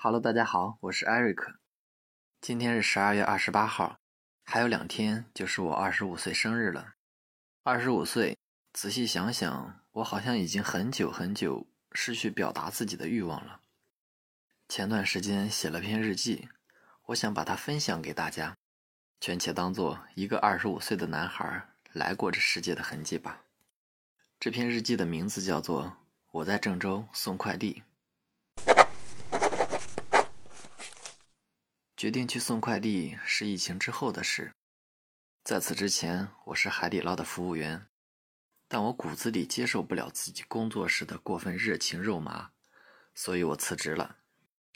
Hello，大家好，我是艾瑞克。今天是十二月二十八号，还有两天就是我二十五岁生日了。二十五岁，仔细想想，我好像已经很久很久失去表达自己的欲望了。前段时间写了篇日记，我想把它分享给大家，全且当做一个二十五岁的男孩来过这世界的痕迹吧。这篇日记的名字叫做《我在郑州送快递》。决定去送快递是疫情之后的事，在此之前，我是海底捞的服务员，但我骨子里接受不了自己工作时的过分热情肉麻，所以我辞职了。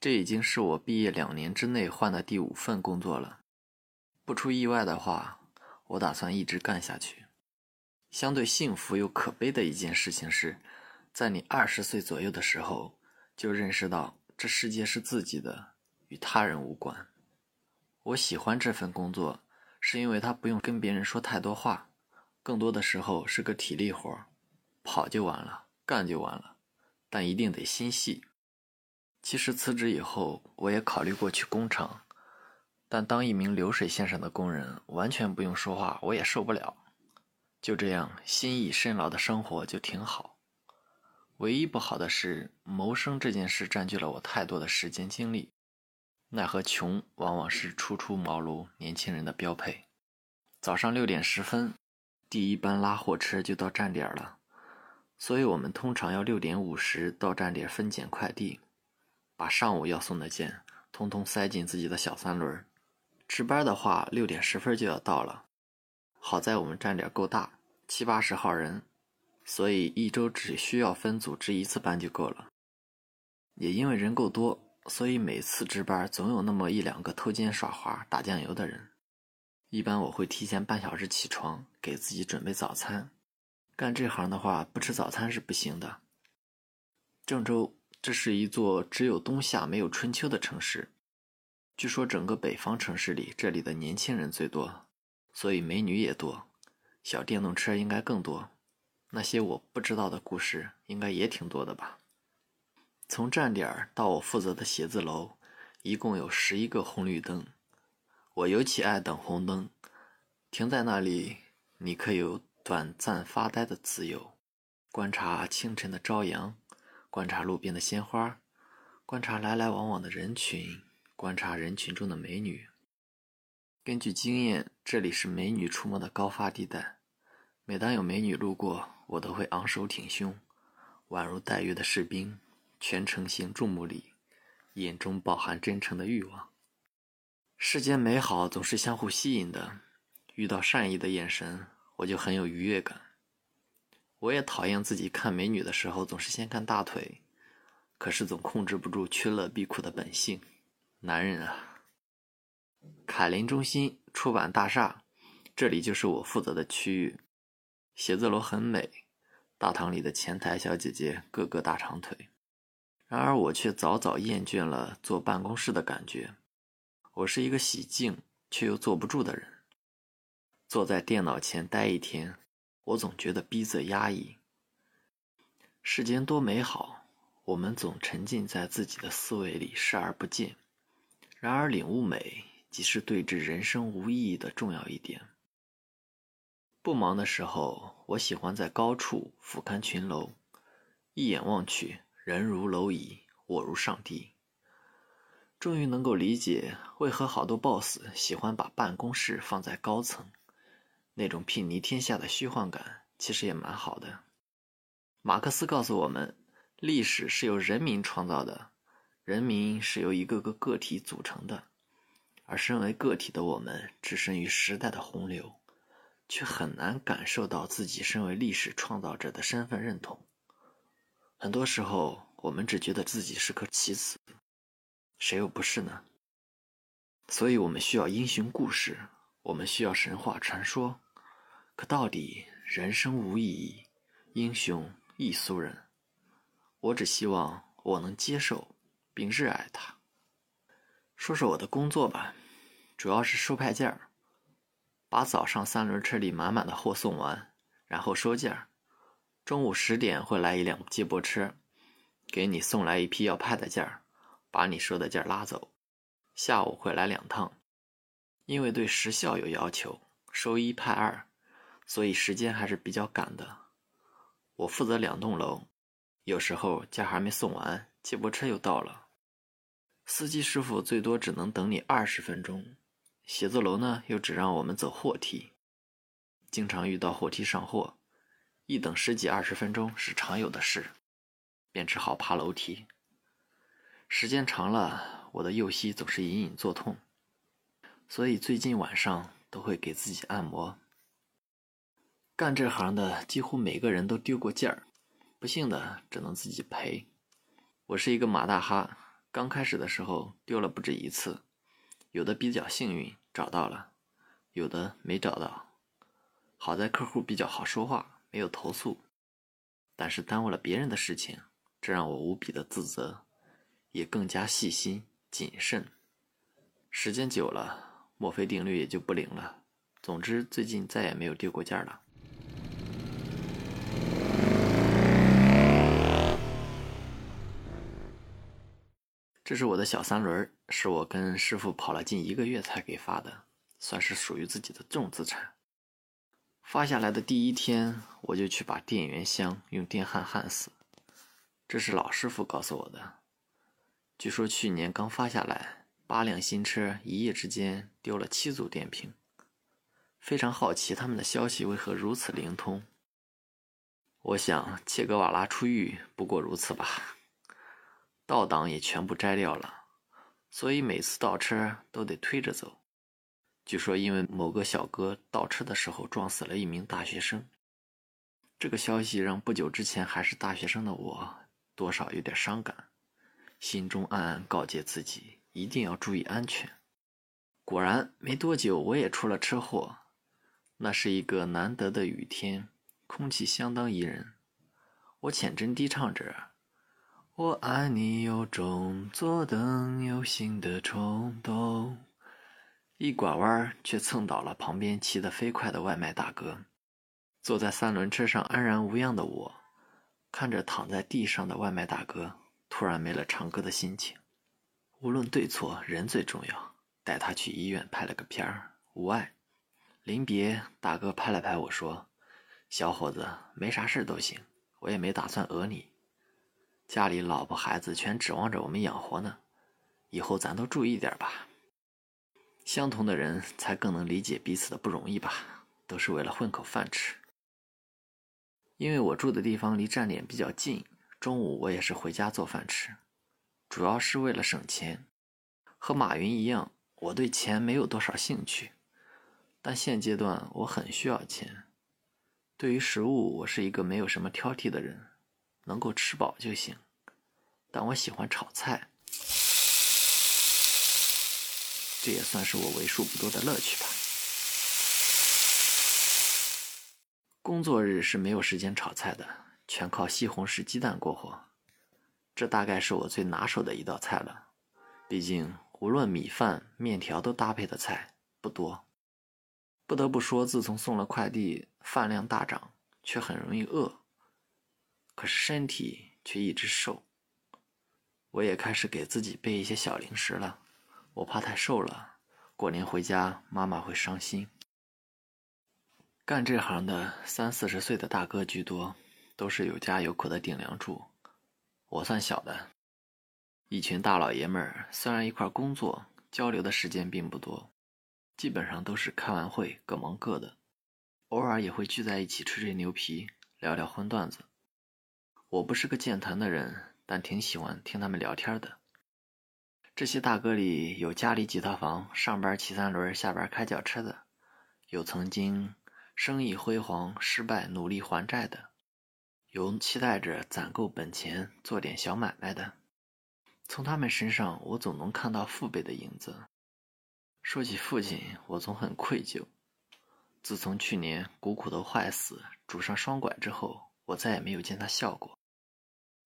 这已经是我毕业两年之内换的第五份工作了。不出意外的话，我打算一直干下去。相对幸福又可悲的一件事情是，在你二十岁左右的时候，就认识到这世界是自己的。与他人无关。我喜欢这份工作，是因为他不用跟别人说太多话，更多的时候是个体力活跑就完了，干就完了，但一定得心细。其实辞职以后，我也考虑过去工厂，但当一名流水线上的工人，完全不用说话，我也受不了。就这样，心意深劳的生活就挺好。唯一不好的是，谋生这件事占据了我太多的时间精力。奈何穷往往是初出茅庐年轻人的标配。早上六点十分，第一班拉货车就到站点了，所以我们通常要六点五十到站点分拣快递，把上午要送的件通通塞进自己的小三轮。值班的话，六点十分就要到了。好在我们站点够大，七八十号人，所以一周只需要分组值一次班就够了。也因为人够多。所以每次值班总有那么一两个偷奸耍滑、打酱油的人。一般我会提前半小时起床，给自己准备早餐。干这行的话，不吃早餐是不行的。郑州，这是一座只有冬夏没有春秋的城市。据说整个北方城市里，这里的年轻人最多，所以美女也多，小电动车应该更多。那些我不知道的故事，应该也挺多的吧。从站点到我负责的写字楼，一共有十一个红绿灯。我尤其爱等红灯，停在那里，你可有短暂发呆的自由，观察清晨的朝阳，观察路边的鲜花，观察来来往往的人群，观察人群中的美女。根据经验，这里是美女出没的高发地带。每当有美女路过，我都会昂首挺胸，宛如待月的士兵。全程行注目礼，眼中饱含真诚的欲望。世间美好总是相互吸引的，遇到善意的眼神，我就很有愉悦感。我也讨厌自己看美女的时候总是先看大腿，可是总控制不住趋乐避苦的本性。男人啊！凯林中心出版大厦，这里就是我负责的区域。写字楼很美，大堂里的前台小姐姐个个大长腿。然而我却早早厌倦了坐办公室的感觉。我是一个喜静却又坐不住的人。坐在电脑前待一天，我总觉得逼仄压抑。世间多美好，我们总沉浸在自己的思维里，视而不见。然而领悟美，即是对峙人生无意义的重要一点。不忙的时候，我喜欢在高处俯瞰群楼，一眼望去。人如蝼蚁，我如上帝。终于能够理解为何好多 boss 喜欢把办公室放在高层，那种睥睨天下的虚幻感其实也蛮好的。马克思告诉我们，历史是由人民创造的，人民是由一个个个体组成的，而身为个体的我们，置身于时代的洪流，却很难感受到自己身为历史创造者的身份认同。很多时候，我们只觉得自己是颗棋子，谁又不是呢？所以，我们需要英雄故事，我们需要神话传说。可到底，人生无意义，英雄亦俗人。我只希望我能接受并热爱它。说说我的工作吧，主要是收派件儿，把早上三轮车里满满的货送完，然后收件儿。中午十点会来一辆接驳车，给你送来一批要派的件儿，把你说的件儿拉走。下午会来两趟，因为对时效有要求，收一派二，所以时间还是比较赶的。我负责两栋楼，有时候件还没送完，接驳车又到了，司机师傅最多只能等你二十分钟。写字楼呢，又只让我们走货梯，经常遇到货梯上货，一等十几二十分钟是常有的事，便只好爬楼梯。时间长了，我的右膝总是隐隐作痛，所以最近晚上都会给自己按摩。干这行的几乎每个人都丢过件儿，不幸的只能自己赔。我是一个马大哈，刚开始的时候丢了不止一次。有的比较幸运找到了，有的没找到。好在客户比较好说话，没有投诉。但是耽误了别人的事情，这让我无比的自责，也更加细心谨慎。时间久了，墨菲定律也就不灵了。总之，最近再也没有丢过件了。这是我的小三轮，是我跟师傅跑了近一个月才给发的，算是属于自己的重资产。发下来的第一天，我就去把电源箱用电焊焊死。这是老师傅告诉我的。据说去年刚发下来，八辆新车一夜之间丢了七组电瓶。非常好奇他们的消息为何如此灵通。我想切格瓦拉出狱不过如此吧。倒档也全部摘掉了，所以每次倒车都得推着走。据说因为某个小哥倒车的时候撞死了一名大学生，这个消息让不久之前还是大学生的我多少有点伤感，心中暗暗告诫自己一定要注意安全。果然没多久我也出了车祸，那是一个难得的雨天，空气相当宜人，我浅斟低唱着。我爱你有种左等右行的冲动，一拐弯却蹭倒了旁边骑得飞快的外卖大哥。坐在三轮车上安然无恙的我，看着躺在地上的外卖大哥，突然没了唱歌的心情。无论对错，人最重要。带他去医院拍了个片儿，无碍。临别，大哥拍了拍我说：“小伙子，没啥事都行，我也没打算讹你。”家里老婆孩子全指望着我们养活呢，以后咱都注意点吧。相同的人才更能理解彼此的不容易吧，都是为了混口饭吃。因为我住的地方离站点比较近，中午我也是回家做饭吃，主要是为了省钱。和马云一样，我对钱没有多少兴趣，但现阶段我很需要钱。对于食物，我是一个没有什么挑剔的人。能够吃饱就行，但我喜欢炒菜，这也算是我为数不多的乐趣吧。工作日是没有时间炒菜的，全靠西红柿鸡蛋过活。这大概是我最拿手的一道菜了，毕竟无论米饭、面条都搭配的菜不多。不得不说，自从送了快递，饭量大涨，却很容易饿。可是身体却一直瘦，我也开始给自己备一些小零食了。我怕太瘦了，过年回家妈妈会伤心。干这行的三四十岁的大哥居多，都是有家有口的顶梁柱。我算小的，一群大老爷们儿，虽然一块工作，交流的时间并不多，基本上都是开完会各忙各的，偶尔也会聚在一起吹吹牛皮，聊聊荤段子。我不是个健谈的人，但挺喜欢听他们聊天的。这些大哥里有家里几套房，上班骑三轮，下班开轿车的；有曾经生意辉煌失败努力还债的；有期待着攒够本钱做点小买卖的。从他们身上，我总能看到父辈的影子。说起父亲，我总很愧疚。自从去年股骨头坏死，拄上双拐之后，我再也没有见他笑过。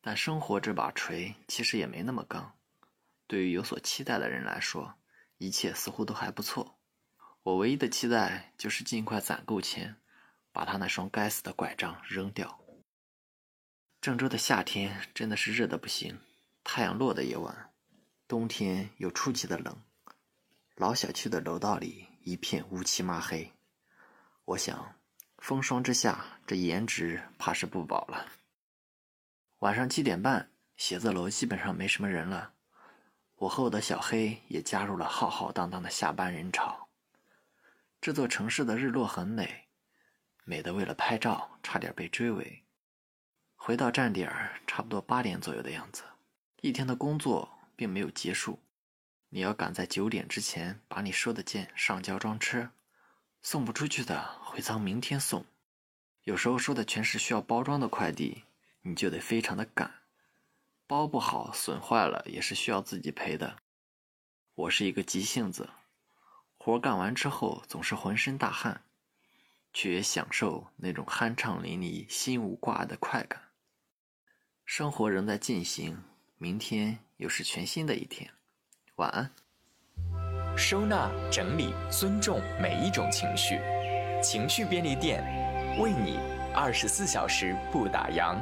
但生活这把锤其实也没那么刚，对于有所期待的人来说，一切似乎都还不错。我唯一的期待就是尽快攒够钱，把他那双该死的拐杖扔掉。郑州的夏天真的是热的不行，太阳落的也晚，冬天又出奇的冷，老小区的楼道里一片乌漆抹黑。我想，风霜之下，这颜值怕是不保了。晚上七点半，写字楼基本上没什么人了，我和我的小黑也加入了浩浩荡荡的下班人潮。这座城市的日落很美，美的为了拍照差点被追尾。回到站点儿，差不多八点左右的样子。一天的工作并没有结束，你要赶在九点之前把你说的件上交装车，送不出去的回仓明天送。有时候收的全是需要包装的快递，你就得非常的赶，包不好损坏了也是需要自己赔的。我是一个急性子，活干完之后总是浑身大汗，却也享受那种酣畅淋漓、心无挂碍的快感。生活仍在进行，明天又是全新的一天。晚安。收纳、整理、尊重每一种情绪，情绪便利店为你二十四小时不打烊。